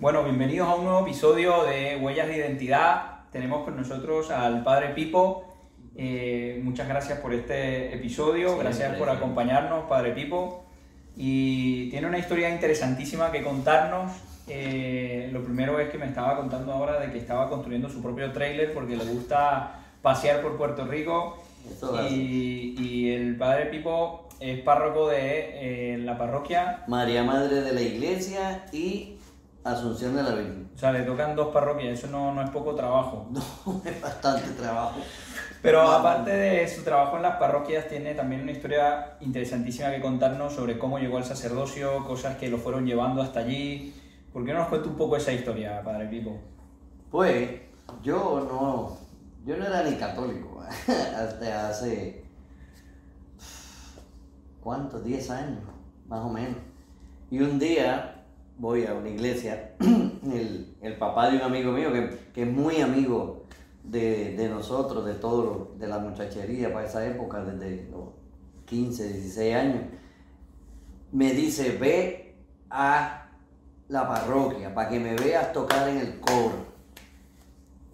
Bueno, bienvenidos a un nuevo episodio de Huellas de Identidad. Tenemos con nosotros al padre Pipo. Eh, muchas gracias por este episodio, gracias por acompañarnos, padre Pipo. Y tiene una historia interesantísima que contarnos. Eh, lo primero es que me estaba contando ahora de que estaba construyendo su propio trailer porque le gusta pasear por Puerto Rico. Y, y, el padre Pipo es párroco de eh, la parroquia María Madre de la Iglesia y Asunción de la Virgen. O sea, le tocan dos parroquias, eso no, no es poco trabajo. No, es bastante trabajo. Pero aparte de su trabajo en las parroquias, tiene también una historia interesantísima que contarnos sobre cómo llegó al sacerdocio, cosas que lo fueron llevando hasta allí. ¿Por qué no nos cuenta un poco esa historia, Padre Pipo? Pues yo no, yo no era ni católico hasta hace, ¿cuántos? 10 años, más o menos. Y un día voy a una iglesia, el, el papá de un amigo mío, que, que es muy amigo de, de, nosotros, de todo, de la muchachería para esa época, desde los 15, 16 años, me dice, ve a la parroquia para que me veas tocar en el coro.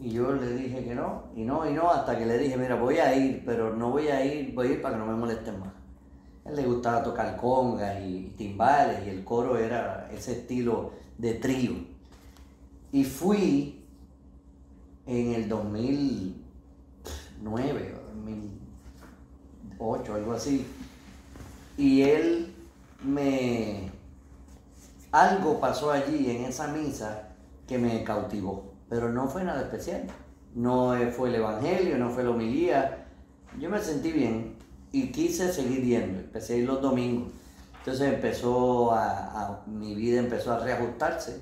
Y yo le dije que no, y no, y no, hasta que le dije, mira, voy a ir, pero no voy a ir, voy a ir para que no me molesten más él le gustaba tocar congas y timbales y el coro era ese estilo de trío. Y fui en el 2009 o 2008, algo así. Y él me... Algo pasó allí en esa misa que me cautivó, pero no fue nada especial. No fue el Evangelio, no fue la homilía. Yo me sentí bien, y quise seguir yendo, empecé a ir los domingos. Entonces empezó a, mi vida empezó a reajustarse.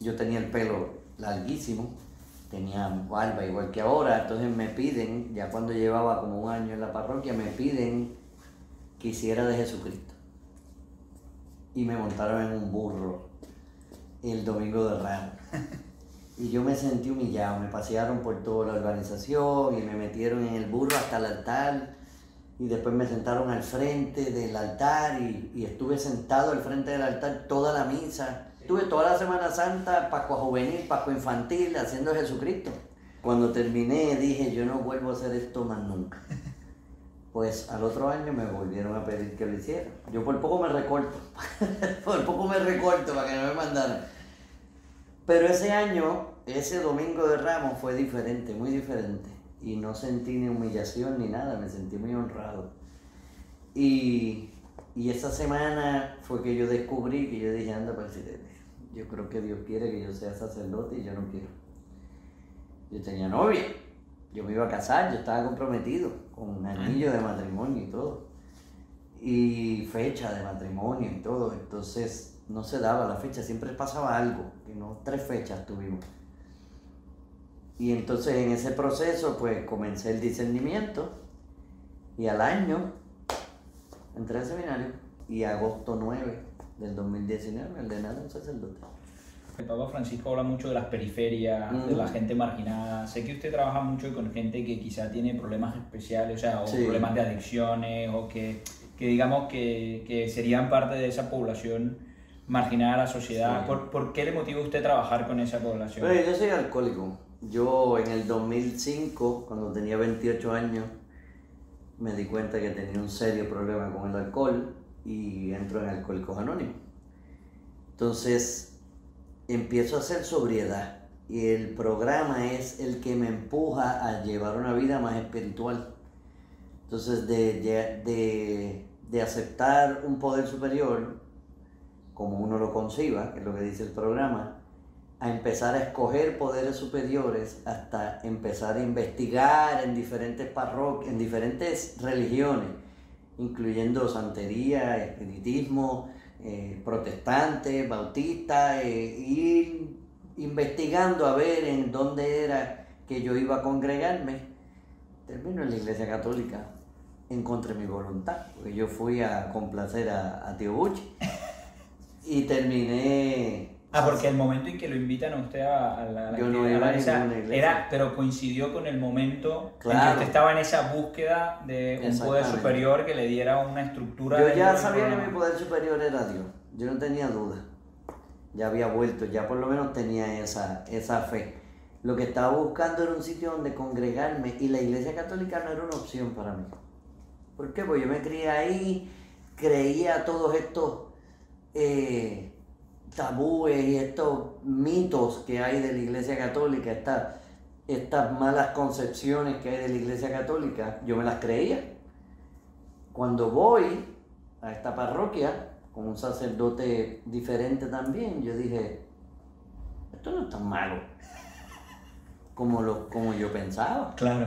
Yo tenía el pelo larguísimo, tenía barba igual que ahora, entonces me piden, ya cuando llevaba como un año en la parroquia, me piden que hiciera de Jesucristo. Y me montaron en un burro el domingo de Ramos. Y yo me sentí humillado, me pasearon por toda la organización y me metieron en el burro hasta el altar y después me sentaron al frente del altar y, estuve sentado al frente del altar toda la misa. Estuve toda la Semana Santa, Pascua Juvenil, Pascua Infantil, haciendo Jesucristo. Cuando terminé dije, yo no vuelvo a hacer esto más nunca. Pues al otro año me volvieron a pedir que lo hiciera. Yo por poco me recorto, por poco me recorto para que no me mandaran. Pero ese año, ese domingo de Ramos fue diferente, muy diferente y no sentí ni humillación ni nada, me sentí muy honrado. Y, y esa semana fue que yo descubrí que yo dije, anda, presidente, yo creo que Dios quiere que yo sea sacerdote y yo no quiero. Yo tenía novia, yo me iba a casar, yo estaba comprometido con un anillo de matrimonio y todo. Y fecha de matrimonio y todo. Entonces no se daba la fecha, siempre pasaba algo, que no, tres fechas tuvimos. Y entonces en ese proceso pues comencé el discernimiento y al año entré al seminario y agosto 9 del 2019 el de nada un sacerdote. El Papa Francisco habla mucho de las periferias, de la gente marginada. Sé que usted trabaja mucho con gente que quizá tiene problemas especiales, o sea, o problemas de adicciones, o que, que digamos que, que, serían parte de esa población marginada de la sociedad. ¿Por, ¿Por, qué le motiva usted trabajar con esa población? Pues yo soy alcohólico. Yo en el 2005, cuando tenía 28 años, me di cuenta que tenía un serio problema con el alcohol y entro en Alcohólicos Anónimos. Entonces, empiezo a hacer sobriedad y el programa es el que me empuja a llevar una vida más espiritual. Entonces, de, de, de aceptar un poder superior, como uno lo conciba, que es lo que dice el programa, a empezar a escoger poderes superiores hasta empezar a investigar en diferentes parroquias, en diferentes religiones, incluyendo santería, espiritismo, eh, protestantes, bautistas, eh, ir investigando a ver en dónde era que yo iba a congregarme. Termino en la iglesia católica en contra de mi voluntad, porque yo fui a complacer a, a Tío y terminé Ah, porque el momento en que lo invitan a usted a, la, Yo no iba a iglesia, era, pero coincidió con el momento en que usted estaba en esa búsqueda de un poder superior que le diera una estructura. Yo ya sabía que mi poder superior era Dios, yo no tenía duda. ya había vuelto, ya por lo menos tenía esa, esa fe. Lo que estaba buscando era un sitio donde congregarme y la iglesia católica no era una opción para mí. ¿Por qué? Pues yo me crié ahí, creía todos estos eh, tabúes y estos mitos que hay de la iglesia católica, estas, estas malas concepciones que hay de la iglesia católica, yo me las creía. Cuando voy a esta parroquia, con un sacerdote diferente también, yo dije, esto no es tan malo como, lo, como yo pensaba. Claro.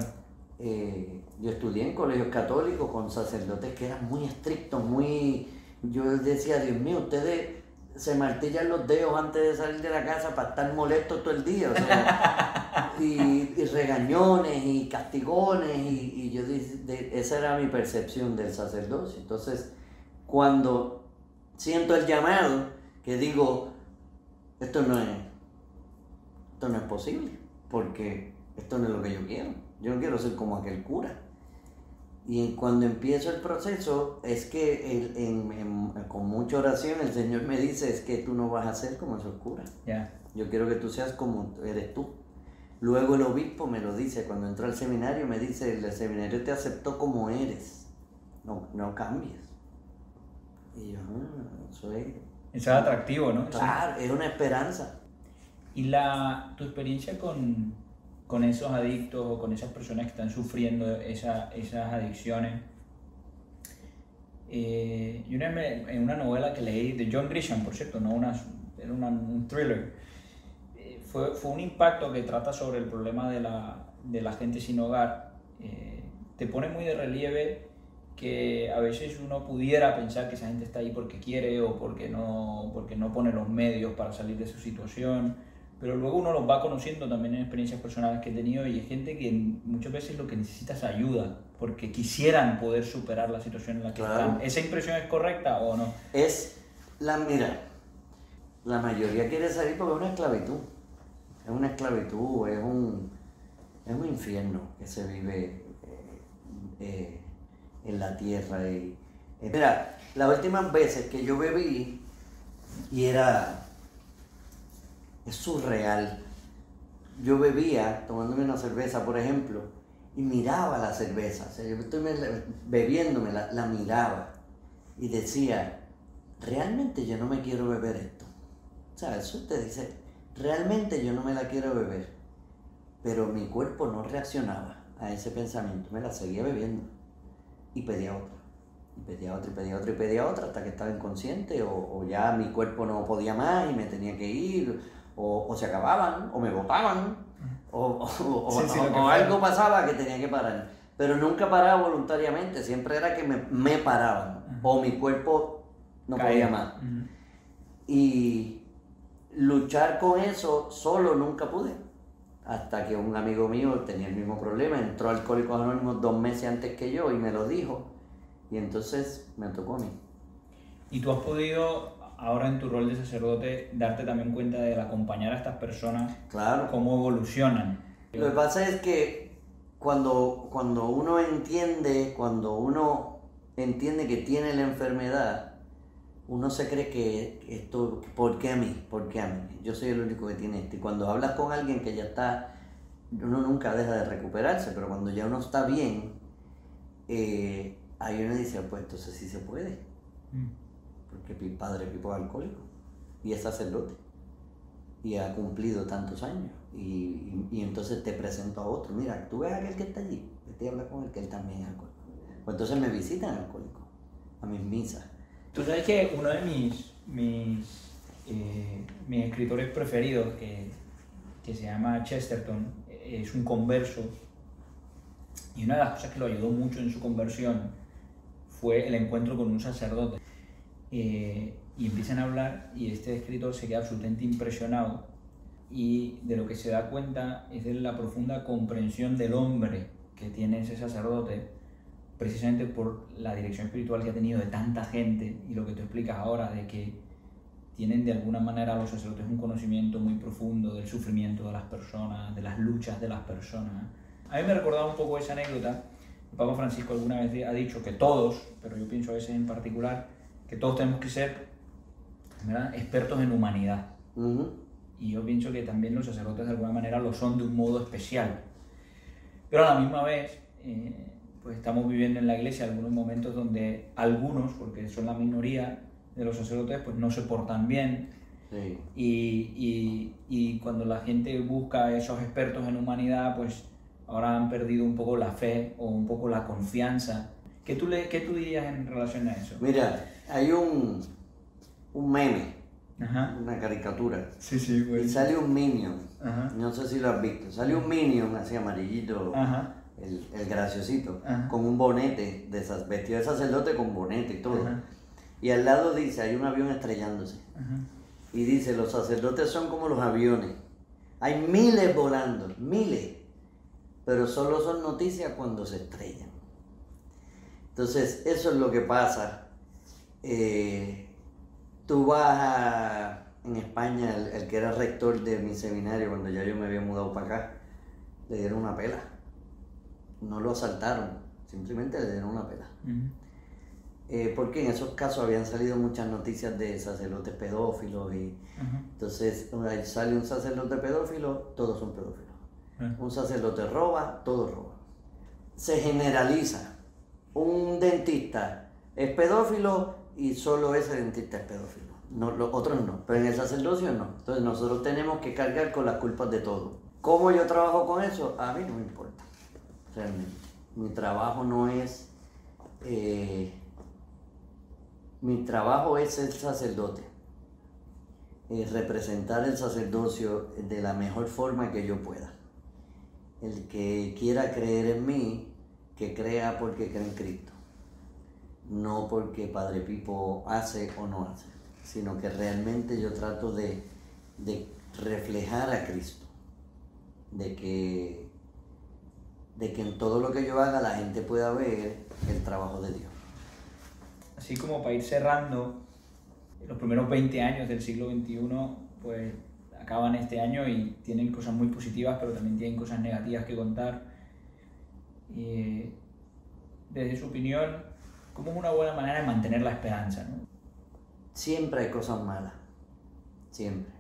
Eh, yo estudié en colegios católicos con sacerdotes que eran muy estrictos, muy... Yo decía, Dios mío, ustedes se martillan los dedos antes de salir de la casa para estar molestos todo el día. y, regañones y castigones. Y, yo esa era mi percepción del sacerdocio. Entonces, cuando siento el llamado, que digo, esto no es, esto no es posible, porque esto no es lo que yo quiero. Yo no quiero ser como aquel cura. Y cuando empiezo el proceso, es que con mucha oración el Señor me dice, es que tú no vas a ser como esos curas. Yo quiero que tú seas como eres tú. Luego el obispo me lo dice, cuando entró al seminario, me dice, el seminario te aceptó como eres, no, no cambies. Y yo, ah, eso es... Eso es atractivo, ¿no? Claro, es una esperanza. ¿Y la, tu experiencia con, con esos adictos o con esas personas que están sufriendo esa, esas adicciones? Eh, yo una en una novela que leí de John Grisham, por cierto, no una, era un thriller, eh, fue, fue, un impacto que trata sobre el problema de la, de la gente sin hogar. Eh, te pone muy de relieve que a veces uno pudiera pensar que esa gente está ahí porque quiere o porque no, porque no pone los medios para salir de su situación, pero luego uno los va conociendo también en experiencias personales que he tenido y hay gente que muchas veces lo que necesita es ayuda, porque quisieran poder superar la situación en la que están. ¿Esa impresión es correcta o no? Es la, mira, la mayoría quiere salir porque es una esclavitud, es una esclavitud, es un, es un infierno que se vive. Eh, eh, en la tierra. Y, eh, mira, las últimas veces que yo bebí, y era, es surreal, yo bebía tomándome una cerveza, por ejemplo, y miraba la cerveza, o sea, yo estoy bebiéndome, la, la miraba, y decía, realmente yo no me quiero beber esto. O sea, eso te dice, realmente yo no me la quiero beber. Pero mi cuerpo no reaccionaba a ese pensamiento, me la seguía bebiendo y pedía otra. Y pedía otra, y pedía otra, y pedía otra hasta que estaba inconsciente o, ya mi cuerpo no podía más y me tenía que ir, o, se acababan, o me botaban, o, algo pasaba que tenía que parar. Pero nunca paraba voluntariamente, siempre era que me, me paraban, o mi cuerpo no podía más. Y luchar con eso solo nunca pude hasta que un amigo mío tenía el mismo problema, entró a Alcohólicos Anónimos dos meses antes que yo y me lo dijo, y entonces me tocó a mí. ¿Y tú has podido, ahora en tu rol de sacerdote, darte también cuenta de acompañar a estas personas? Claro. ¿Cómo evolucionan? Lo que pasa es que cuando, cuando uno entiende, cuando uno entiende que tiene la enfermedad, uno se cree que esto, ¿por qué a mí? ¿Por qué a mí? Yo soy el único que tiene esto. Y cuando hablas con alguien que ya está, uno nunca deja de recuperarse, pero cuando ya uno está bien, eh, ahí uno dice, pues entonces sí se puede. Mm. Porque mi padre Pipo es alcohólico y es sacerdote y ha cumplido tantos años. Y, entonces te presento a otro. Mira, tú ves a aquel que está allí, vete a hablar con él que él también es alcohólico. Pues entonces me visitan alcohólico a mis misas Tú sabes que uno de mis, mis, eh, mis escritores preferidos, que, que se llama Chesterton, es un converso, y una de las cosas que lo ayudó mucho en su conversión fue el encuentro con un sacerdote. Eh, y empiezan a hablar y este escritor se queda absolutamente impresionado y de lo que se da cuenta es de la profunda comprensión del hombre que tiene ese sacerdote precisamente por la dirección espiritual que ha tenido de tanta gente y lo que tú explicas ahora de que tienen de alguna manera los sacerdotes un conocimiento muy profundo del sufrimiento de las personas, de las luchas de las personas. A mí me recordaba un poco esa anécdota. El Papa Francisco alguna vez ha dicho que todos, pero yo pienso a veces en particular, que todos tenemos que ser expertos en humanidad. Y yo pienso que también los sacerdotes de alguna manera lo son de un modo especial. Pero a la misma vez, eh, pues estamos viviendo en la iglesia algunos momentos donde algunos, porque son la minoría de los sacerdotes, pues no se portan bien. Y, y, y cuando la gente busca esos expertos en humanidad, pues ahora han perdido un poco la fe o un poco la confianza. ¿Qué tú, le, qué tú dirías en relación a eso? Mira, hay un, un meme, una caricatura. Sí, sí, pues. Y sale un minion, no sé si lo has visto, sale un minion así amarillito, el, el, graciosito, con un bonete, de esas, vestido de sacerdote con bonete y todo. Y al lado dice, hay un avión estrellándose. Y dice, los sacerdotes son como los aviones. Hay miles volando, miles pero solo son noticias cuando se estrellan. Entonces, eso es lo que pasa. Eh, tú vas a, en España, el, que era rector de mi seminario, cuando ya yo me había mudado para acá, le dieron una pela. No lo asaltaron, simplemente le dieron una pela. Eh, porque en esos casos habían salido muchas noticias de sacerdotes pedófilos y entonces sale un sacerdote pedófilo, todos son pedófilos. Un sacerdote roba, todo roba. Se generaliza. Un dentista es pedófilo y solo ese dentista es pedófilo. No, los otros no, pero en el sacerdocio no. Entonces nosotros tenemos que cargar con las culpas de todo. ¿Cómo yo trabajo con eso? A mí no me importa. mi, trabajo no es... Eh, mi trabajo es ser sacerdote. Es representar el sacerdocio de la mejor forma que yo pueda el que quiera creer en mí, que crea porque cree en Cristo. No porque Padre Pipo hace o no hace, sino que realmente yo trato de, reflejar a Cristo. De que, de que en todo lo que yo haga la gente pueda ver el trabajo de Dios. Así como para ir cerrando, los primeros 20 años del siglo XXI, pues acaban este año y tienen cosas muy positivas, pero también tienen cosas negativas que contar. Y desde su opinión, ¿cómo es una buena manera de mantener la esperanza? Siempre hay cosas malas, siempre.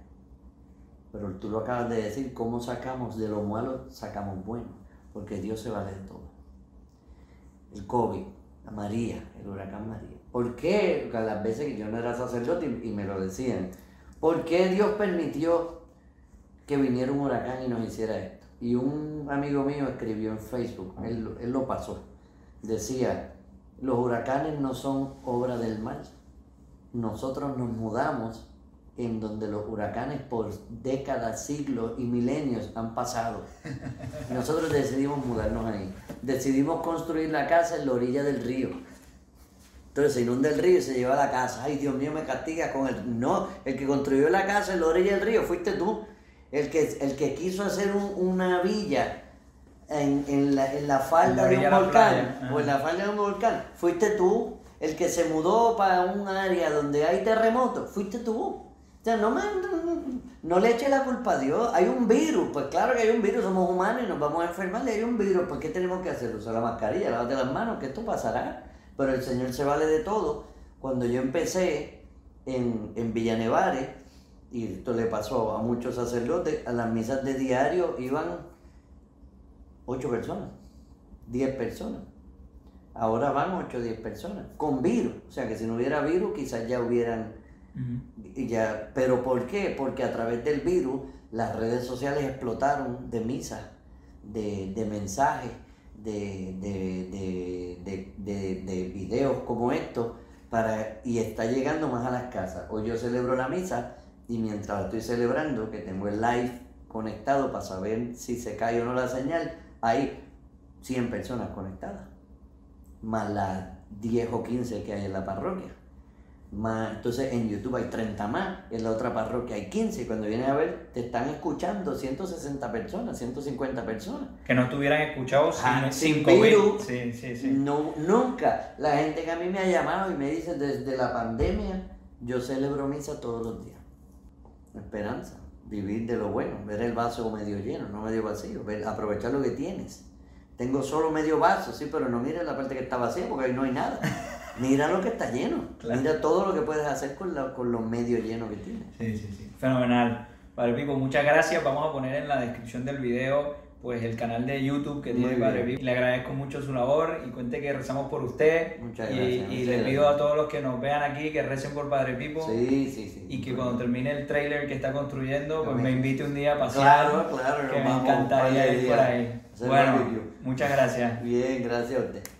Pero tú lo acabas de decir, ¿cómo sacamos de lo malo, sacamos bueno? Porque Dios se vale de todo. El COVID, la María, el huracán María. ¿Por qué? Las veces que yo no era sacerdote y me lo decían, ¿por qué Dios permitió que viniera un huracán y nos hiciera esto. Y un amigo mío escribió en Facebook, él lo pasó, decía, los huracanes no son obra del mal. Nosotros nos mudamos en donde los huracanes por décadas, siglos y milenios han pasado. Nosotros decidimos mudarnos ahí. Decidimos construir la casa en la orilla del río. Entonces se inunda el río y se lleva la casa. Ay, Dios mío, me castiga con el... No, el que construyó la casa en la orilla del río fuiste tú el que, el que quiso hacer una villa en, la, falda de un volcán, o en la falda de un volcán, fuiste tú. El que se mudó para un área donde hay terremotos, fuiste tú. O sea, no, me, no, le eche la culpa a Dios. Hay un virus, pues claro que hay un virus, somos humanos y nos vamos a enfermar. hay un virus, pues ¿qué tenemos que hacer? Usar la mascarilla, lavarte las manos, que esto pasará. Pero el Señor se vale de todo. Cuando yo empecé en, en Villanevares, y esto le pasó a muchos sacerdotes, a las misas de diario iban ocho personas, diez personas. Ahora van ocho o diez personas, con virus. O sea que si no hubiera virus, quizás ya hubieran... ya, ¿Pero por qué? Porque a través del virus las redes sociales explotaron de misas, de, mensajes, de, de, de, videos como estos, para, y está llegando más a las casas. Hoy yo celebro la misa y mientras estoy celebrando, que tengo el live conectado para saber si se cae o no la señal, hay 100 personas conectadas, más las 10 o 15 que hay en la parroquia. Más, entonces en YouTube hay 30 más, en la otra parroquia hay 15, y cuando vienes a ver, te están escuchando 160 personas, 150 personas. Que no estuvieran escuchados ah, sin, virus. Sí, sí, sí. No, nunca. La gente que a mí me ha llamado y me dice desde la pandemia, yo celebro misa todos los días esperanza, vivir de lo bueno, ver el vaso medio lleno, no medio vacío, ver, aprovechar lo que tienes. Tengo solo medio vaso, sí, pero no mires la parte que está vacía porque ahí no hay nada. mira lo que está lleno. Claro. Mira todo lo que puedes hacer con, la- con los medios llenos que tienes. Sí, sí, sí. Fenomenal. Padre Pipo, muchas gracias. Vamos a poner en la descripción del video pues el canal de YouTube que tiene Padre. Pipo. Le agradezco mucho su labor y cuente que rezamos por usted. Muchas gracias, Y, le pido a todos los que nos vean aquí que recen por Padre Pipo. Sí, sí, sí. Y que cuando termine el trailer que está construyendo, pues me invite un día a pasear. Claro, claro, Que me encantaría ir por ahí. hacer Bueno, muchas gracias. Bien, gracias a usted.